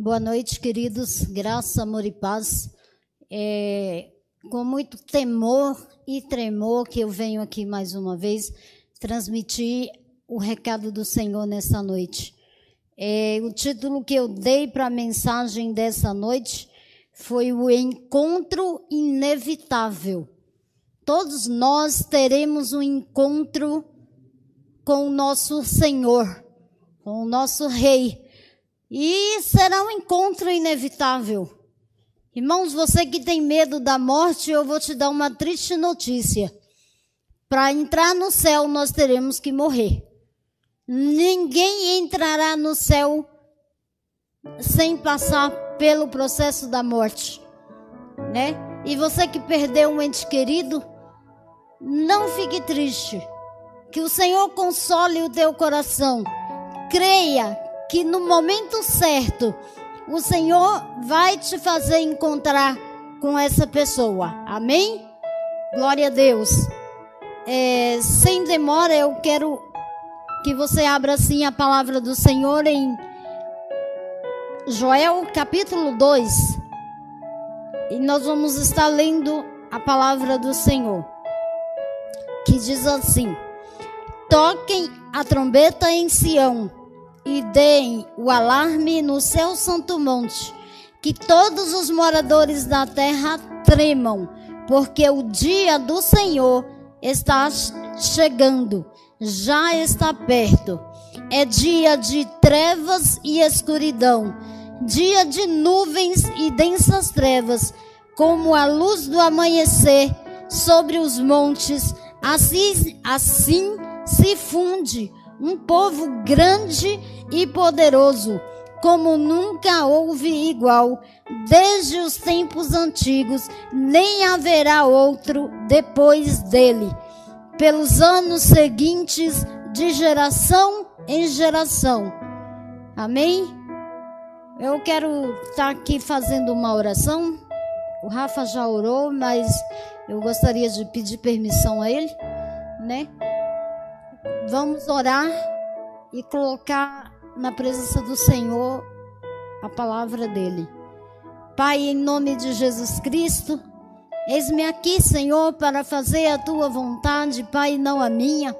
Boa noite, queridos. Graça, amor e paz. É, com muito temor e tremor que eu venho aqui mais uma vez transmitir o recado do Senhor nessa noite. É, o título que eu dei para a mensagem dessa noite foi o encontro inevitável. Todos nós teremos um encontro com o nosso Senhor, com o nosso Rei. E será um encontro inevitável. Irmãos, você que tem medo da morte, eu vou te dar uma triste notícia. Para entrar no céu, nós teremos que morrer. Ninguém entrará no céu sem passar pelo processo da morte, né? E você que perdeu um ente querido, não fique triste. Que o Senhor console o teu coração. Creia que no momento certo o Senhor vai te fazer encontrar com essa pessoa. Amém? Glória a Deus. É, sem demora, eu quero que você abra assim a palavra do Senhor em Joel capítulo 2. E nós vamos estar lendo a palavra do Senhor. Que diz assim: Toquem a trombeta em Sião e deem o alarme no seu santo monte, que todos os moradores da terra tremam, porque o dia do Senhor está chegando, já está perto. É dia de trevas e escuridão, dia de nuvens e densas trevas, como a luz do amanhecer sobre os montes, assim, assim se funde um povo grande e poderoso, como nunca houve igual, desde os tempos antigos, nem haverá outro depois dele. Pelos anos seguintes, de geração em geração. Amém? Eu quero estar aqui fazendo uma oração. O Rafa já orou, mas eu gostaria de pedir permissão a ele, né? Vamos orar e colocar na presença do Senhor a palavra dele. Pai, em nome de Jesus Cristo, eis-me aqui, Senhor, para fazer a tua vontade, Pai, não a minha.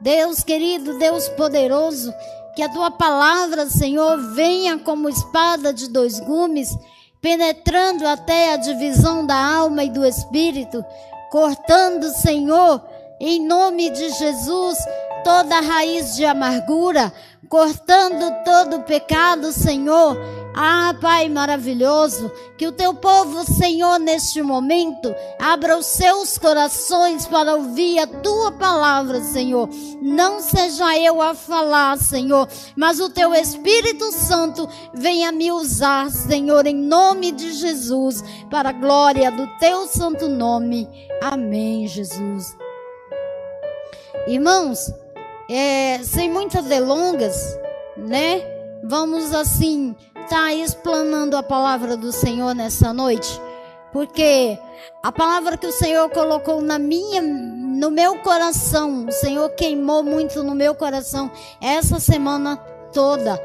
Deus querido, Deus poderoso, que a tua palavra, Senhor, venha como espada de dois gumes, penetrando até a divisão da alma e do espírito, cortando, Senhor, em nome de Jesus, toda raiz de amargura, cortando todo pecado, Senhor. Ah, Pai maravilhoso, que o teu povo, Senhor, neste momento, abra os seus corações para ouvir a tua palavra, Senhor. Não seja eu a falar, Senhor, mas o teu Espírito Santo venha me usar, Senhor, em nome de Jesus, para a glória do teu santo nome. Amém, Jesus. Irmãos, é, sem muitas delongas, né? Vamos assim tá explanando a palavra do Senhor nessa noite, porque a palavra que o Senhor colocou na minha, no meu coração, o Senhor queimou muito no meu coração essa semana toda.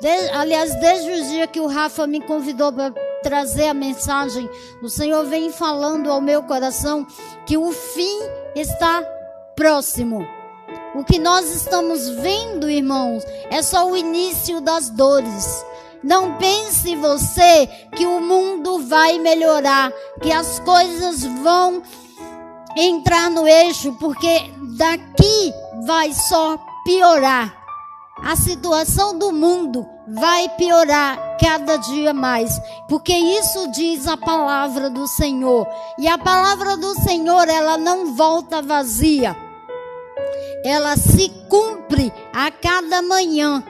De, aliás, desde o dia que o Rafa me convidou para trazer a mensagem, o Senhor vem falando ao meu coração que o fim está próximo. O que nós estamos vendo, irmãos, é só o início das dores. Não pense você que o mundo vai melhorar, que as coisas vão entrar no eixo, porque daqui vai só piorar. A situação do mundo vai piorar cada dia mais, porque isso diz a palavra do Senhor. E a palavra do Senhor, ela não volta vazia ela se cumpre a cada manhã,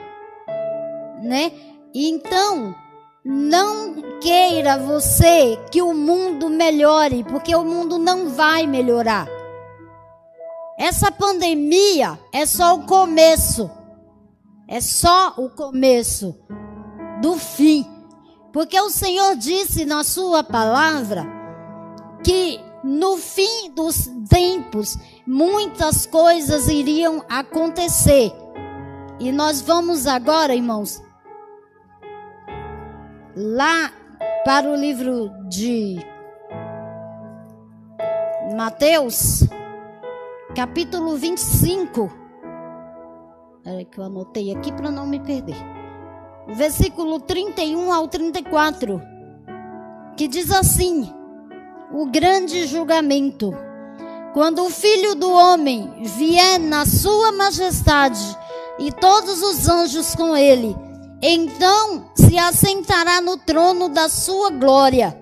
né? Então, não queira você que o mundo melhore, porque o mundo não vai melhorar. Essa pandemia é só o começo. É só o começo do fim. Porque o Senhor disse na sua palavra que no fim dos tempos, muitas coisas iriam acontecer. E nós vamos agora, irmãos, lá para o livro de Mateus, capítulo 25. Peraí que eu anotei aqui para não me perder. Versículo 31 ao 34, que diz assim: O grande julgamento. Quando o filho do homem vier na sua majestade e todos os anjos com ele, então se assentará no trono da sua glória.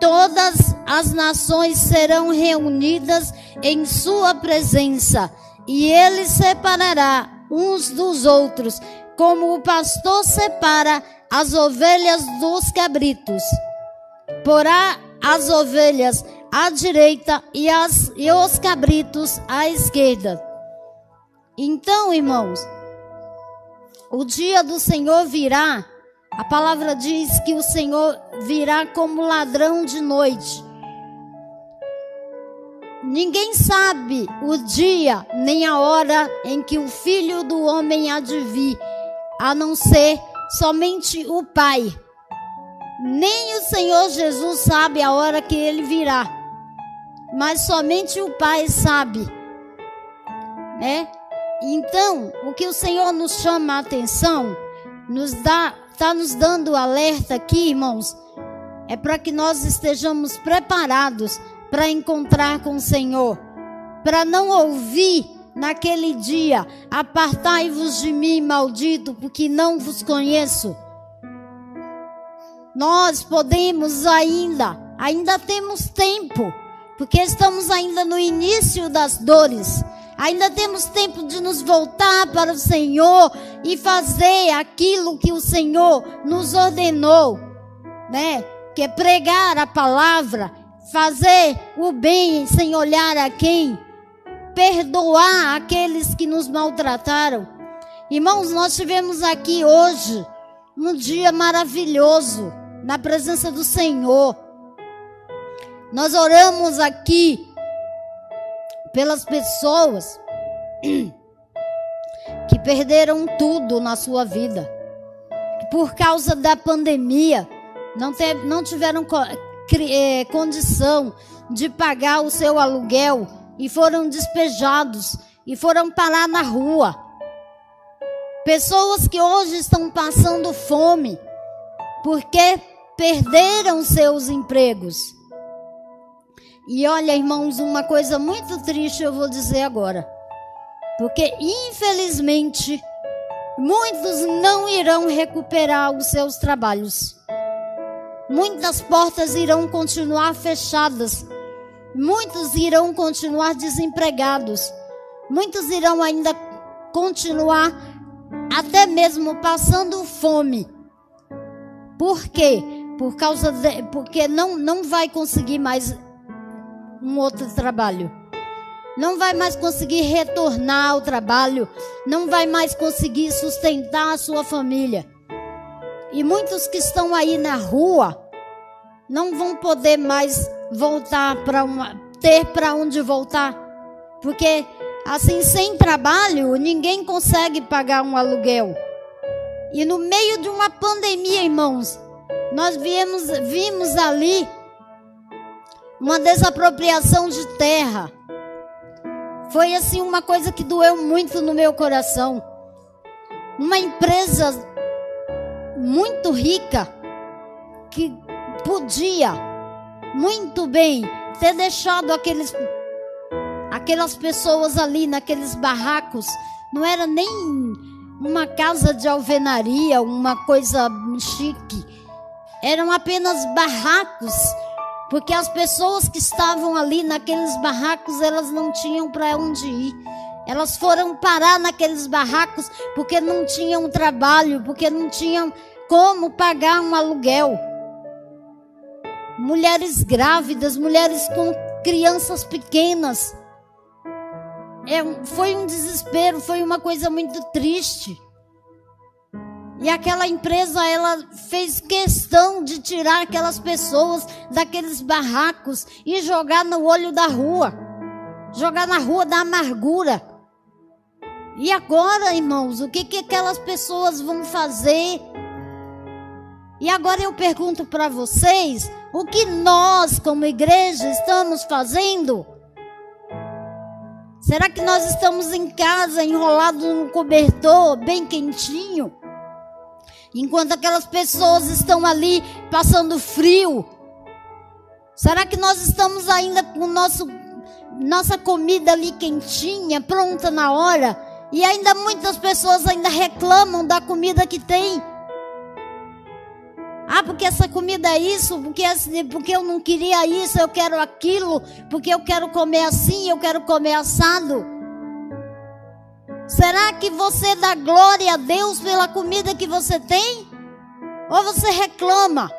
Todas as nações serão reunidas em sua presença, e ele separará uns dos outros, como o pastor separa as ovelhas dos cabritos. Porá as ovelhas à direita e, as, e os cabritos à esquerda. Então, irmãos, o dia do Senhor virá. A palavra diz que o Senhor virá como ladrão de noite. Ninguém sabe o dia nem a hora em que o filho do homem há de vir, a não ser somente o Pai. Nem o Senhor Jesus sabe a hora que ele virá, mas somente o Pai sabe, né? Então, o que o Senhor nos chama a atenção, nos dá, está nos dando alerta aqui, irmãos, é para que nós estejamos preparados para encontrar com o Senhor, para não ouvir naquele dia: apartai-vos de mim, maldito, porque não vos conheço. Nós podemos ainda, ainda temos tempo, porque estamos ainda no início das dores. Ainda temos tempo de nos voltar para o Senhor e fazer aquilo que o Senhor nos ordenou, né? Que é pregar a palavra, fazer o bem sem olhar a quem, perdoar aqueles que nos maltrataram. Irmãos, nós tivemos aqui hoje um dia maravilhoso na presença do Senhor. Nós oramos aqui pelas pessoas que perderam tudo na sua vida. Por causa da pandemia, não, não tiveram é, condição de pagar o seu aluguel e foram despejados e foram parar na rua. Pessoas que hoje estão passando fome porque perderam seus empregos. E olha, irmãos, uma coisa muito triste eu vou dizer agora. Porque, infelizmente, muitos não irão recuperar os seus trabalhos. Muitas portas irão continuar fechadas. Muitos irão continuar desempregados. Muitos irão ainda continuar até mesmo passando fome. Por quê? Por causa de, porque não não vai conseguir mais um outro trabalho. Não vai mais conseguir retornar ao trabalho, não vai mais conseguir sustentar a sua família. E muitos que estão aí na rua não vão poder mais voltar para ter para onde voltar, porque assim sem trabalho ninguém consegue pagar um aluguel. E no meio de uma pandemia, irmãos, nós viemos, vimos ali uma desapropriação de terra. Foi assim uma coisa que doeu muito no meu coração. Uma empresa muito rica que podia muito bem ter deixado aqueles aquelas pessoas ali naqueles barracos, não era nem uma casa de alvenaria, uma coisa chique. Eram apenas barracos porque as pessoas que estavam ali naqueles barracos, elas não tinham para onde ir. Elas foram parar naqueles barracos porque não tinham trabalho, porque não tinham como pagar um aluguel. Mulheres grávidas, mulheres com crianças pequenas. É, foi um desespero, foi uma coisa muito triste. E aquela empresa, ela fez questão de tirar aquelas pessoas daqueles barracos e jogar no olho da rua. Jogar na rua da amargura. E agora, irmãos, o que, que aquelas pessoas vão fazer? E agora eu pergunto para vocês: o que nós, como igreja, estamos fazendo? Será que nós estamos em casa, enrolados num cobertor bem quentinho? Enquanto aquelas pessoas estão ali passando frio. Será que nós estamos ainda com nosso, nossa comida ali quentinha, pronta na hora? E ainda muitas pessoas ainda reclamam da comida que tem. Ah, porque essa comida é isso, porque, porque eu não queria isso, eu quero aquilo, porque eu quero comer assim, eu quero comer assado. Será que você dá glória a Deus pela comida que você tem? Ou você reclama?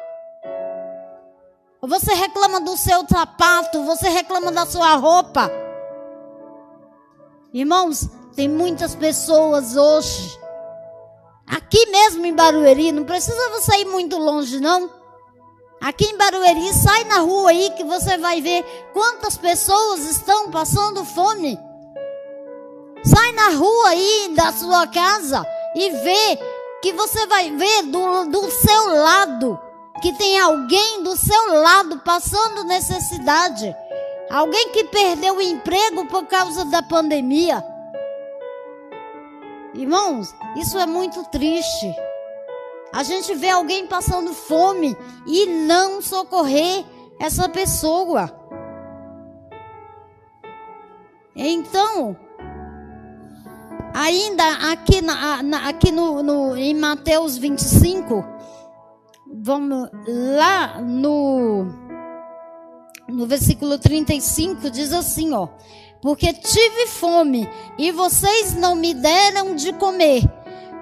Ou você reclama do seu sapato, você reclama da sua roupa? Irmãos, tem muitas pessoas hoje Aqui mesmo em Barueri, não precisa você ir muito longe, não. Aqui em Barueri, sai na rua aí que você vai ver quantas pessoas estão passando fome. Sai na rua aí da sua casa e vê que você vai ver do, do seu lado que tem alguém do seu lado passando necessidade. Alguém que perdeu o emprego por causa da pandemia. Irmãos, isso é muito triste. A gente vê alguém passando fome e não socorrer essa pessoa. Então, ainda aqui, na, na, aqui no, no, em Mateus 25, vamos lá no, no versículo 35, diz assim: ó porque tive fome e vocês não me deram de comer.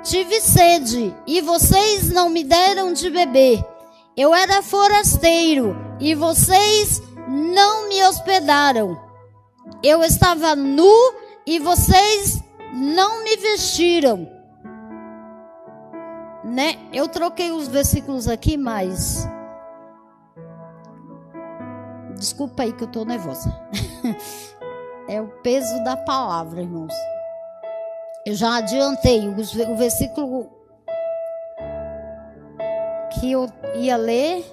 Tive sede e vocês não me deram de beber. Eu era forasteiro e vocês não me hospedaram. Eu estava nu e vocês não me vestiram. Né? Eu troquei os versículos aqui, mas Desculpa aí que eu tô nervosa. É o peso da palavra, irmãos. Eu já adiantei o versículo que eu ia ler.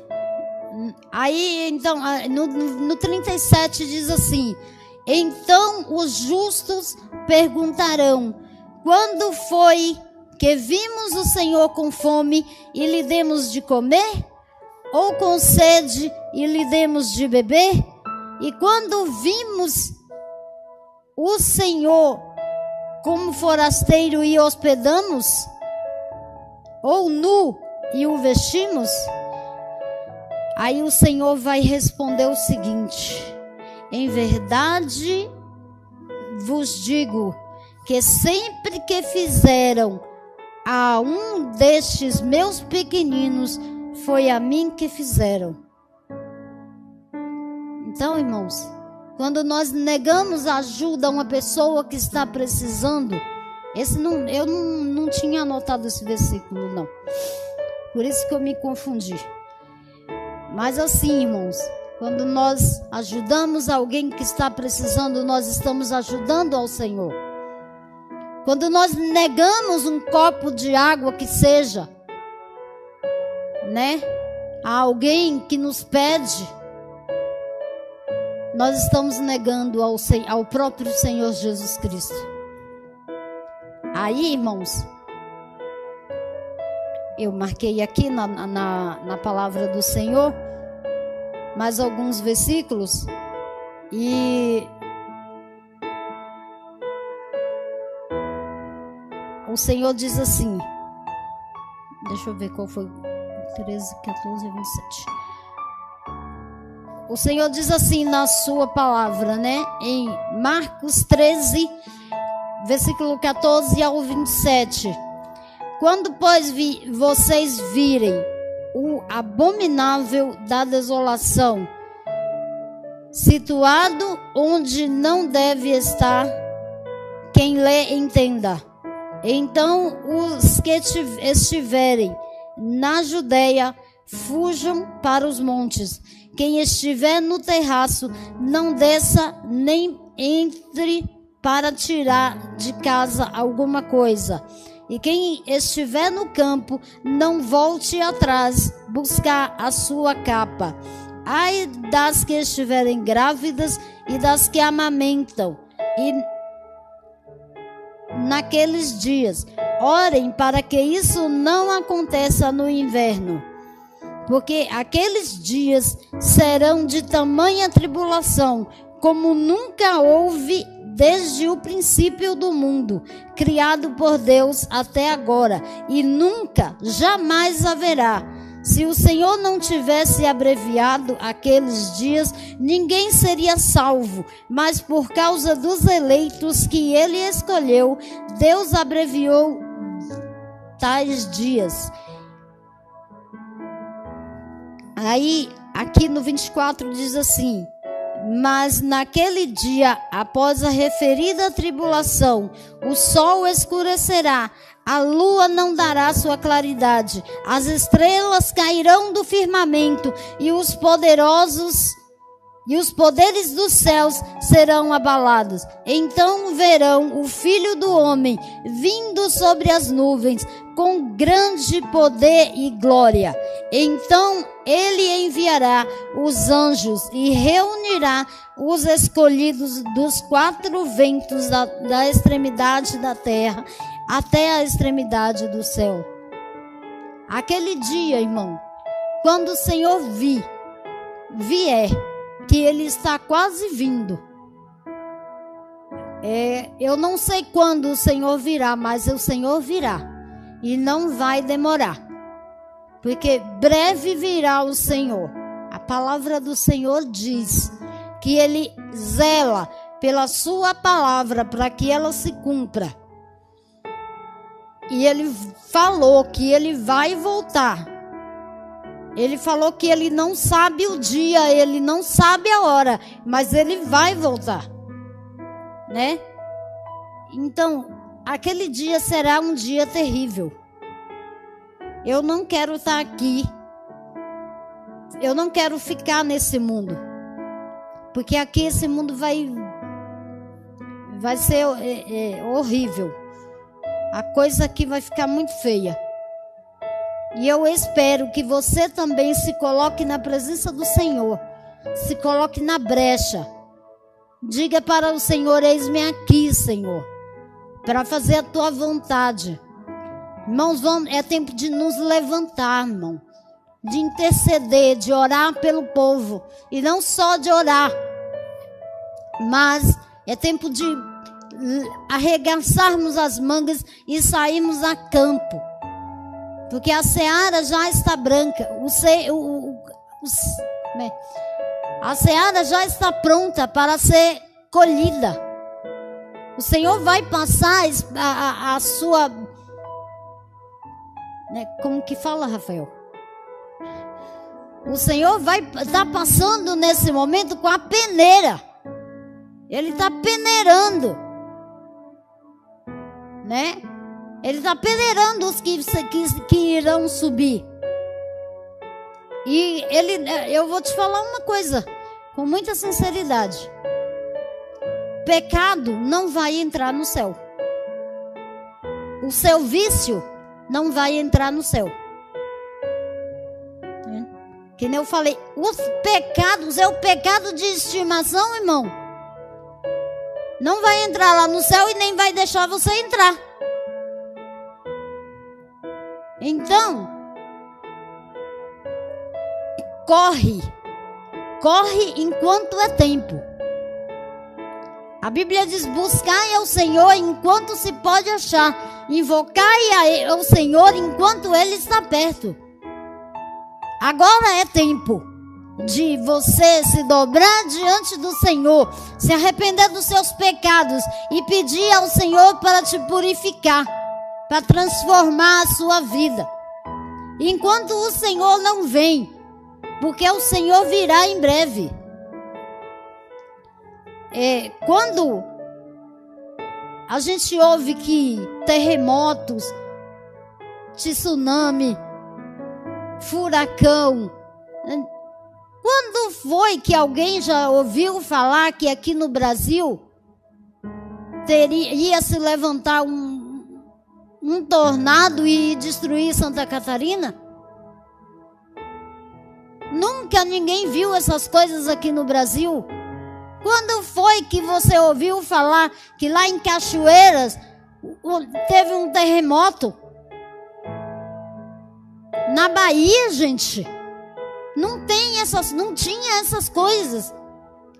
Aí, então, no, no 37 diz assim: Então os justos perguntarão: Quando foi que vimos o Senhor com fome e lhe demos de comer? Ou com sede e lhe demos de beber? E quando vimos o Senhor como forasteiro e hospedamos? Ou nu e o vestimos? Aí o Senhor vai responder o seguinte: Em verdade vos digo que sempre que fizeram a um destes meus pequeninos, foi a mim que fizeram. Então, irmãos, quando nós negamos ajuda a uma pessoa que está precisando, esse não, eu não, não tinha anotado esse versículo, não. Por isso que eu me confundi. Mas assim, irmãos, quando nós ajudamos alguém que está precisando, nós estamos ajudando ao Senhor. Quando nós negamos um copo de água que seja, né, a alguém que nos pede, nós estamos negando ao, ao próprio Senhor Jesus Cristo. Aí, irmãos, eu marquei aqui na, na, na palavra do Senhor mais alguns versículos e o Senhor diz assim, deixa eu ver qual foi 13, 14 e 27. O Senhor diz assim na sua palavra, né? Em Marcos 13, versículo 14 ao 27. Quando, pois, vi, vocês virem o abominável da desolação, situado onde não deve estar, quem lê entenda. Então os que estiverem na Judeia fujam para os montes. Quem estiver no terraço, não desça nem entre para tirar de casa alguma coisa. E quem estiver no campo não volte atrás buscar a sua capa. Ai das que estiverem grávidas e das que amamentam. E naqueles dias, orem para que isso não aconteça no inverno. Porque aqueles dias serão de tamanha tribulação, como nunca houve desde o princípio do mundo, criado por Deus até agora, e nunca, jamais haverá. Se o Senhor não tivesse abreviado aqueles dias, ninguém seria salvo, mas por causa dos eleitos que ele escolheu, Deus abreviou tais dias. Aí, aqui no 24 diz assim: mas naquele dia, após a referida tribulação, o sol escurecerá, a lua não dará sua claridade, as estrelas cairão do firmamento e os poderosos e os poderes dos céus serão abalados. Então verão o Filho do Homem vindo sobre as nuvens com grande poder e glória. Então ele enviará os anjos e reunirá os escolhidos dos quatro ventos da, da extremidade da terra até a extremidade do céu. Aquele dia, irmão, quando o Senhor vir, vier, que ele está quase vindo. É, eu não sei quando o Senhor virá, mas o Senhor virá e não vai demorar, porque breve virá o Senhor. A palavra do Senhor diz que ele zela pela sua palavra para que ela se cumpra. E ele falou que ele vai voltar. Ele falou que ele não sabe o dia, ele não sabe a hora, mas ele vai voltar. Né? Então, aquele dia será um dia terrível. Eu não quero estar aqui. Eu não quero ficar nesse mundo. Porque aqui esse mundo vai vai ser é, é, horrível. A coisa aqui vai ficar muito feia. E eu espero que você também se coloque na presença do Senhor, se coloque na brecha. Diga para o Senhor: Eis-me aqui, Senhor, para fazer a tua vontade. Irmãos, vamos, é tempo de nos levantar, irmão, de interceder, de orar pelo povo, e não só de orar, mas é tempo de arregaçarmos as mangas e sairmos a campo porque a seara já está branca. O, o, o, o né? a seara já está pronta para ser colhida. O Senhor vai passar a, a, a sua. Né? Como que fala, Rafael? O Senhor vai estar tá passando nesse momento com a peneira. Ele está peneirando. Né? Ele está peneirando os que, que, que irão subir. E ele, eu vou te falar uma coisa, com muita sinceridade. Pecado não vai entrar no céu. O seu vício não vai entrar no céu. Que nem eu falei, os pecados é o pecado de estimação, irmão. Não vai entrar lá no céu e nem vai deixar você entrar. Então, corre, corre enquanto é tempo. A Bíblia diz: buscai ao Senhor enquanto se pode achar, invocai ao Senhor enquanto Ele está perto. Agora é tempo de você se dobrar diante do Senhor, se arrepender dos seus pecados e pedir ao Senhor para te purificar para transformar a sua vida. Enquanto o Senhor não vem, porque o Senhor virá em breve. É, quando a gente ouve que terremotos, tsunami, furacão, né? quando foi que alguém já ouviu falar que aqui no Brasil teria, ia se levantar um um tornado e destruir Santa Catarina? Nunca ninguém viu essas coisas aqui no Brasil. Quando foi que você ouviu falar que lá em Cachoeiras teve um terremoto? Na Bahia, gente, não tem essas, não tinha essas coisas.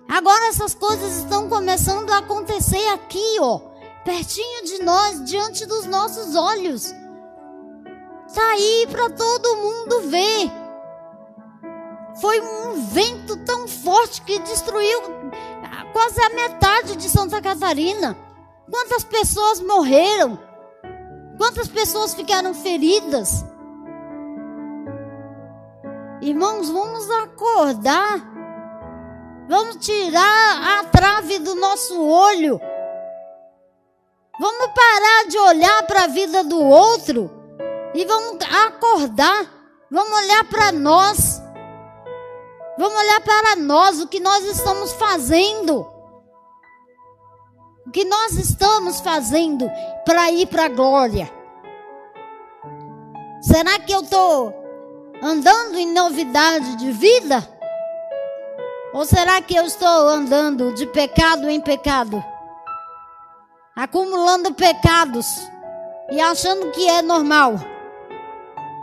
Agora essas coisas estão começando a acontecer aqui, ó, pertinho de nós, diante dos nossos olhos. Tá aí para todo mundo ver. Foi um vento tão forte que destruiu quase a metade de Santa Catarina. Quantas pessoas morreram? Quantas pessoas ficaram feridas? Irmãos, vamos acordar. Vamos tirar a trave do nosso olho. Vamos parar de olhar para a vida do outro e vamos acordar. Vamos olhar para nós. Vamos olhar para nós, o que nós estamos fazendo. O que nós estamos fazendo para ir para a glória. Será que eu estou andando em novidade de vida? Ou será que eu estou andando de pecado em pecado? Acumulando pecados e achando que é normal,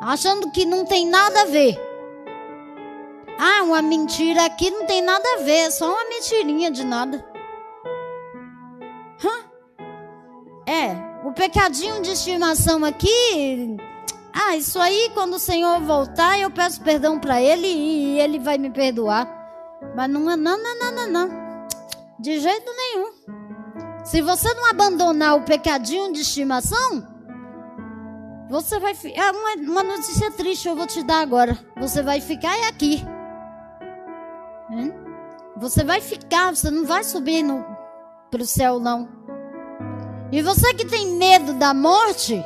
achando que não tem nada a ver. Ah, uma mentira aqui não tem nada a ver, só uma mentirinha de nada. Hã? É, o pecadinho de estimação aqui. Ah, isso aí, quando o Senhor voltar, eu peço perdão para Ele e Ele vai me perdoar. Mas não não, não, não, não, não. De jeito nenhum. Se você não abandonar o pecadinho de estimação, você vai ficar. É uma, uma notícia triste eu vou te dar agora. Você vai ficar aqui. Você vai ficar, você não vai subir para o céu, não. E você que tem medo da morte,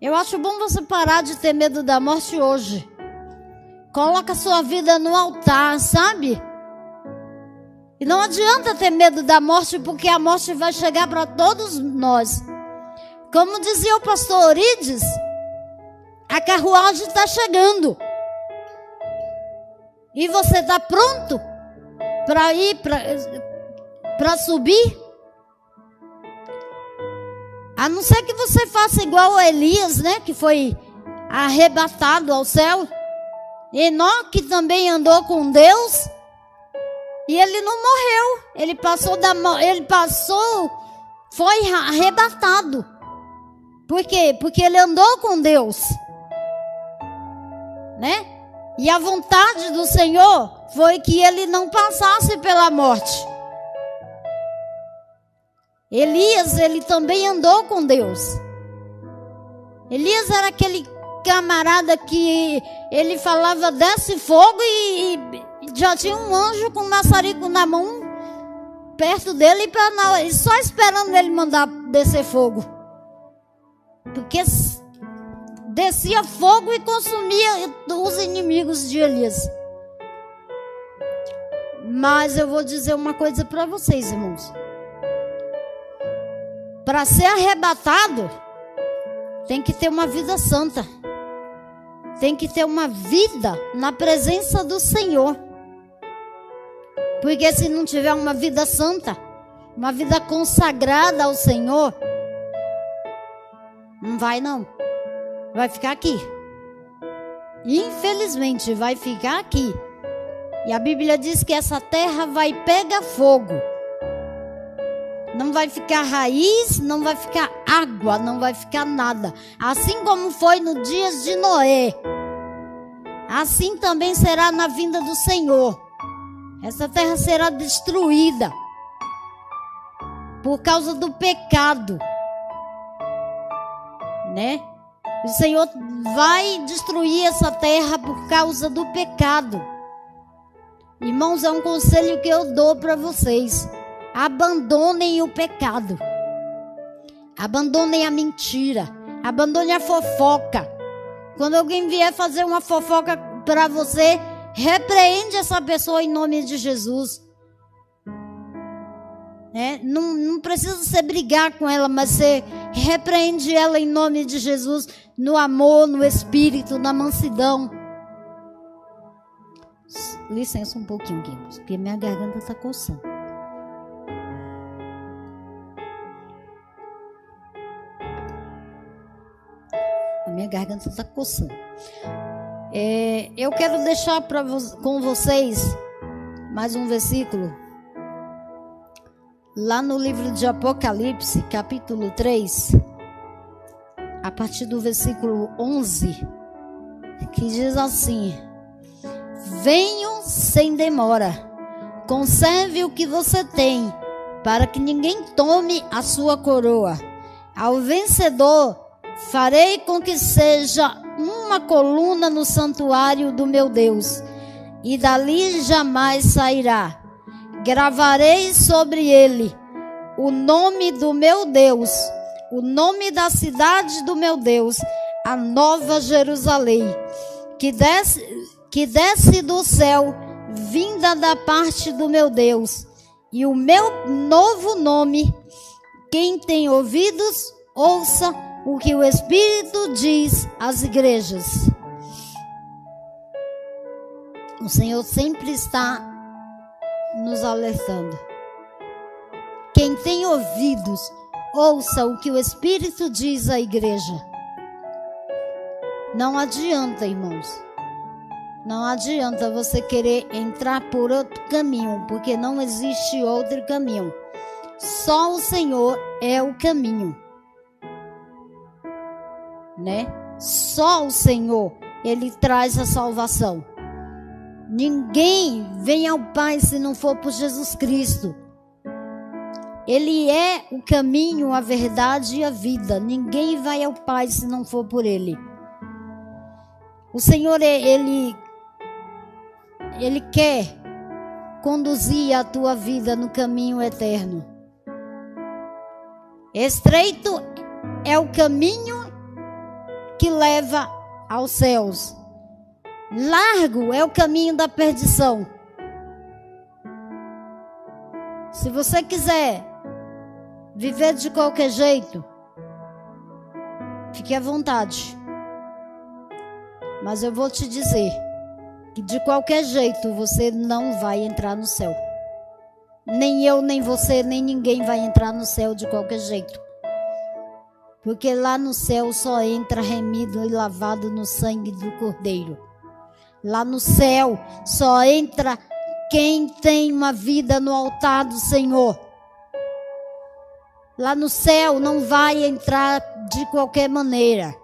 eu acho bom você parar de ter medo da morte hoje. Coloca sua vida no altar, sabe? E não adianta ter medo da morte, porque a morte vai chegar para todos nós. Como dizia o pastor Orides, a carruagem está chegando. E você está pronto para ir para subir? A não ser que você faça igual a Elias, né? Que foi arrebatado ao céu. Enoque também andou com Deus. E ele não morreu. Ele passou da ele passou foi arrebatado. Por quê? Porque ele andou com Deus. Né? E a vontade do Senhor foi que ele não passasse pela morte. Elias, ele também andou com Deus. Elias era aquele camarada que ele falava desce fogo e, e já tinha um anjo com um maçarico na mão perto dele para só esperando ele mandar descer fogo. Porque descia fogo e consumia os inimigos de Elias. Mas eu vou dizer uma coisa para vocês, irmãos. Para ser arrebatado, tem que ter uma vida santa. Tem que ter uma vida na presença do Senhor. Porque se não tiver uma vida santa, uma vida consagrada ao Senhor, não vai não vai ficar aqui. Infelizmente, vai ficar aqui. E a Bíblia diz que essa terra vai pegar fogo. Não vai ficar raiz, não vai ficar água, não vai ficar nada. Assim como foi no dias de Noé. Assim também será na vinda do Senhor. Essa terra será destruída por causa do pecado. Né? O Senhor vai destruir essa terra por causa do pecado. Irmãos, é um conselho que eu dou para vocês. Abandonem o pecado. Abandonem a mentira. Abandonem a fofoca. Quando alguém vier fazer uma fofoca para você, repreende essa pessoa em nome de Jesus. Né? Não, não precisa você brigar com ela, mas você repreende ela em nome de Jesus, no amor, no espírito, na mansidão. Licença um pouquinho, Guilherme, porque minha garganta está coçando. A minha garganta está coçando. É, eu quero deixar pra, com vocês mais um versículo. Lá no livro de Apocalipse, capítulo 3, a partir do versículo 11, que diz assim: Venham sem demora, conserve o que você tem, para que ninguém tome a sua coroa. Ao vencedor, farei com que seja uma coluna no santuário do meu Deus, e dali jamais sairá. Gravarei sobre ele o nome do meu Deus, o nome da cidade do meu Deus, a nova Jerusalém, que desce que desce do céu, vinda da parte do meu Deus, e o meu novo nome. Quem tem ouvidos, ouça o que o Espírito diz às igrejas. O Senhor sempre está nos alertando. Quem tem ouvidos, ouça o que o Espírito diz à igreja. Não adianta, irmãos não adianta você querer entrar por outro caminho, porque não existe outro caminho. Só o Senhor é o caminho. Né? Só o Senhor, ele traz a salvação. Ninguém vem ao Pai se não for por Jesus Cristo. Ele é o caminho, a verdade e a vida. Ninguém vai ao Pai se não for por ele. O Senhor, ele ele quer conduzir a tua vida no caminho eterno. Estreito é o caminho que leva aos céus. Largo é o caminho da perdição. Se você quiser viver de qualquer jeito, fique à vontade. Mas eu vou te dizer que de qualquer jeito você não vai entrar no céu. Nem eu, nem você, nem ninguém vai entrar no céu de qualquer jeito. Porque lá no céu só entra remido e lavado no sangue do Cordeiro. Lá no céu só entra quem tem uma vida no altar do Senhor. Lá no céu não vai entrar de qualquer maneira.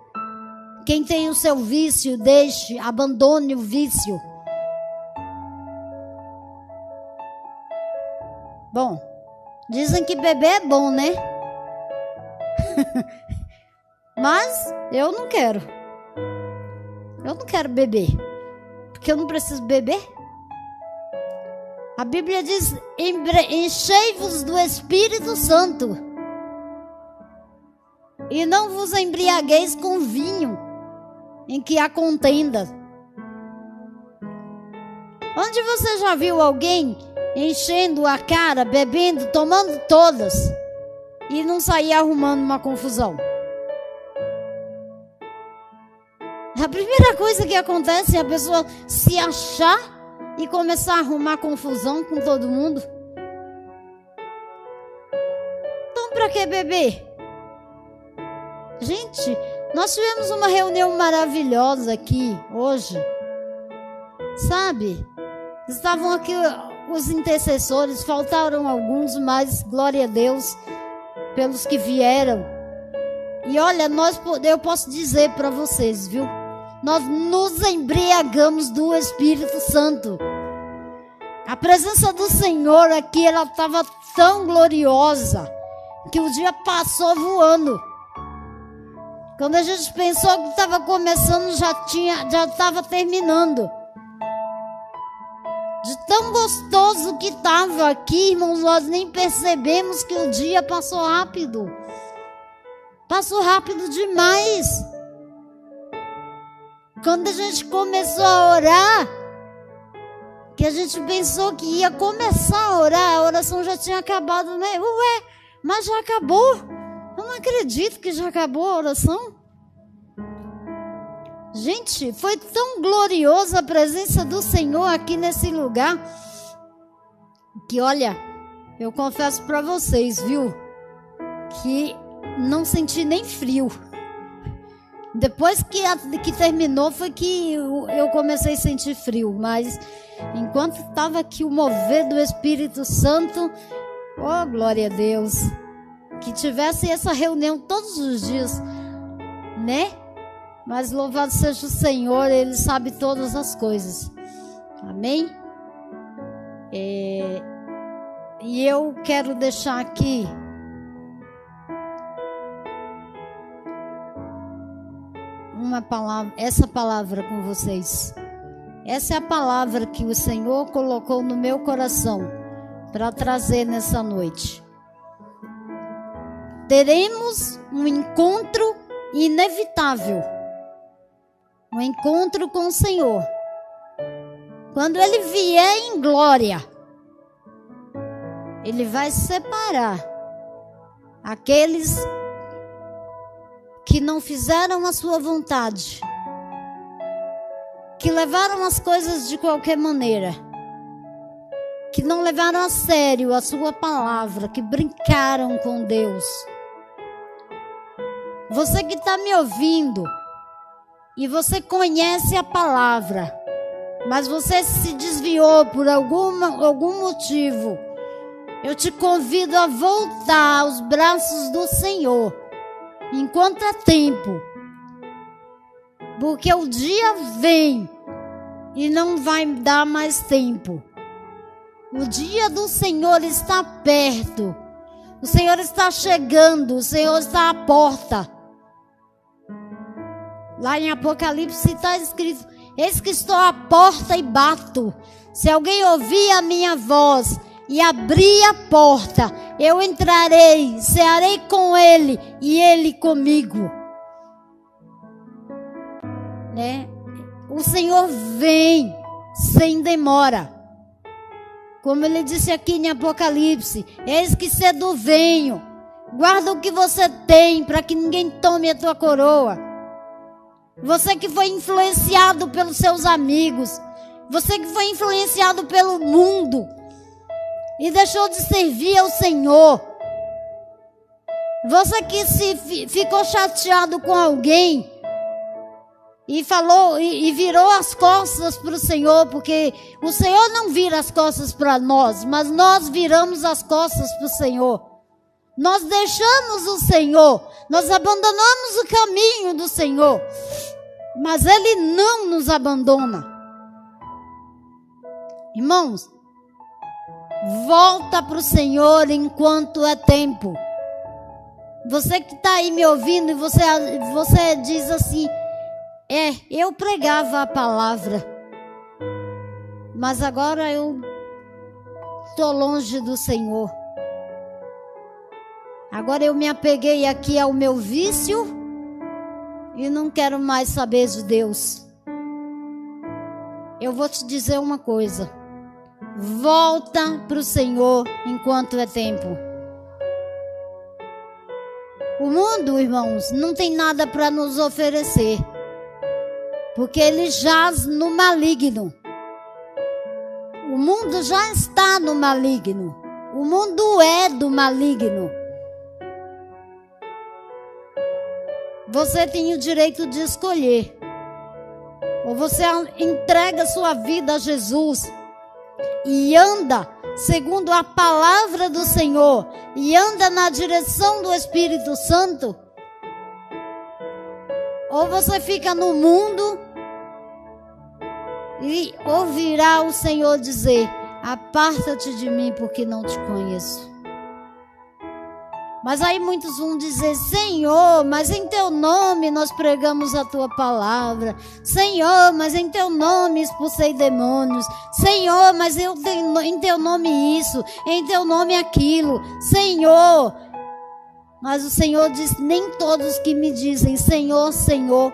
Quem tem o seu vício, deixe, abandone o vício. Bom, dizem que beber é bom, né? Mas eu não quero. Eu não quero beber. Porque eu não preciso beber. A Bíblia diz: enchei-vos do Espírito Santo. E não vos embriagueis com vinho em que há contenda. Onde você já viu alguém enchendo a cara, bebendo, tomando todas e não sair arrumando uma confusão? A primeira coisa que acontece é a pessoa se achar e começar a arrumar confusão com todo mundo. Então, para que beber? Gente, nós tivemos uma reunião maravilhosa aqui hoje. Sabe? Estavam aqui os intercessores, faltaram alguns, mas glória a Deus pelos que vieram. E olha, nós eu posso dizer para vocês, viu? Nós nos embriagamos do Espírito Santo. A presença do Senhor aqui, ela estava tão gloriosa que o dia passou voando. Quando a gente pensou que estava começando, já tinha, já estava terminando. De tão gostoso que estava aqui, irmãos, nós nem percebemos que o dia passou rápido. Passou rápido demais. Quando a gente começou a orar, que a gente pensou que ia começar a orar, a oração já tinha acabado, né? Ué, mas já acabou. Eu não acredito que já acabou a oração. Gente, foi tão gloriosa a presença do Senhor aqui nesse lugar que olha, eu confesso para vocês, viu, que não senti nem frio. Depois que, que terminou foi que eu, eu comecei a sentir frio, mas enquanto estava aqui o mover do Espírito Santo, oh glória a Deus, que tivesse essa reunião todos os dias, né? Mas louvado seja o Senhor, Ele sabe todas as coisas. Amém? É, e eu quero deixar aqui uma palavra, essa palavra com vocês. Essa é a palavra que o Senhor colocou no meu coração para trazer nessa noite. Teremos um encontro inevitável. Um encontro com o Senhor. Quando ele vier em glória, ele vai separar aqueles que não fizeram a sua vontade, que levaram as coisas de qualquer maneira, que não levaram a sério a sua palavra, que brincaram com Deus. Você que está me ouvindo e você conhece a palavra, mas você se desviou por alguma, algum motivo, eu te convido a voltar aos braços do Senhor enquanto é tempo. Porque o dia vem e não vai dar mais tempo. O dia do Senhor está perto. O Senhor está chegando, o Senhor está à porta. Lá em Apocalipse está escrito: Eis que estou à porta e bato. Se alguém ouvir a minha voz e abrir a porta, eu entrarei, cearei com ele e ele comigo. Né? O Senhor vem sem demora. Como ele disse aqui em Apocalipse: Eis que cedo venho. Guarda o que você tem para que ninguém tome a tua coroa. Você que foi influenciado pelos seus amigos, você que foi influenciado pelo mundo, e deixou de servir ao Senhor. Você que se ficou chateado com alguém e falou e, e virou as costas para o Senhor, porque o Senhor não vira as costas para nós, mas nós viramos as costas para o Senhor. Nós deixamos o Senhor, nós abandonamos o caminho do Senhor, mas Ele não nos abandona. Irmãos, Volta para o Senhor enquanto é tempo. Você que está aí me ouvindo e você, você diz assim: É, eu pregava a palavra, mas agora eu estou longe do Senhor. Agora eu me apeguei aqui ao meu vício e não quero mais saber de Deus. Eu vou te dizer uma coisa. Volta para o Senhor enquanto é tempo. O mundo, irmãos, não tem nada para nos oferecer, porque ele jaz no maligno. O mundo já está no maligno. O mundo é do maligno. Você tem o direito de escolher. Ou você entrega sua vida a Jesus e anda segundo a palavra do Senhor e anda na direção do Espírito Santo, ou você fica no mundo e ouvirá o Senhor dizer: Aparta-te de mim, porque não te conheço. Mas aí muitos vão dizer: Senhor, mas em teu nome nós pregamos a tua palavra. Senhor, mas em teu nome expulsei demônios. Senhor, mas eu tenho, em teu nome isso, em teu nome aquilo. Senhor. Mas o Senhor diz: nem todos que me dizem Senhor, Senhor,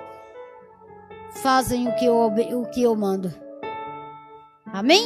fazem o que eu, o que eu mando. Amém?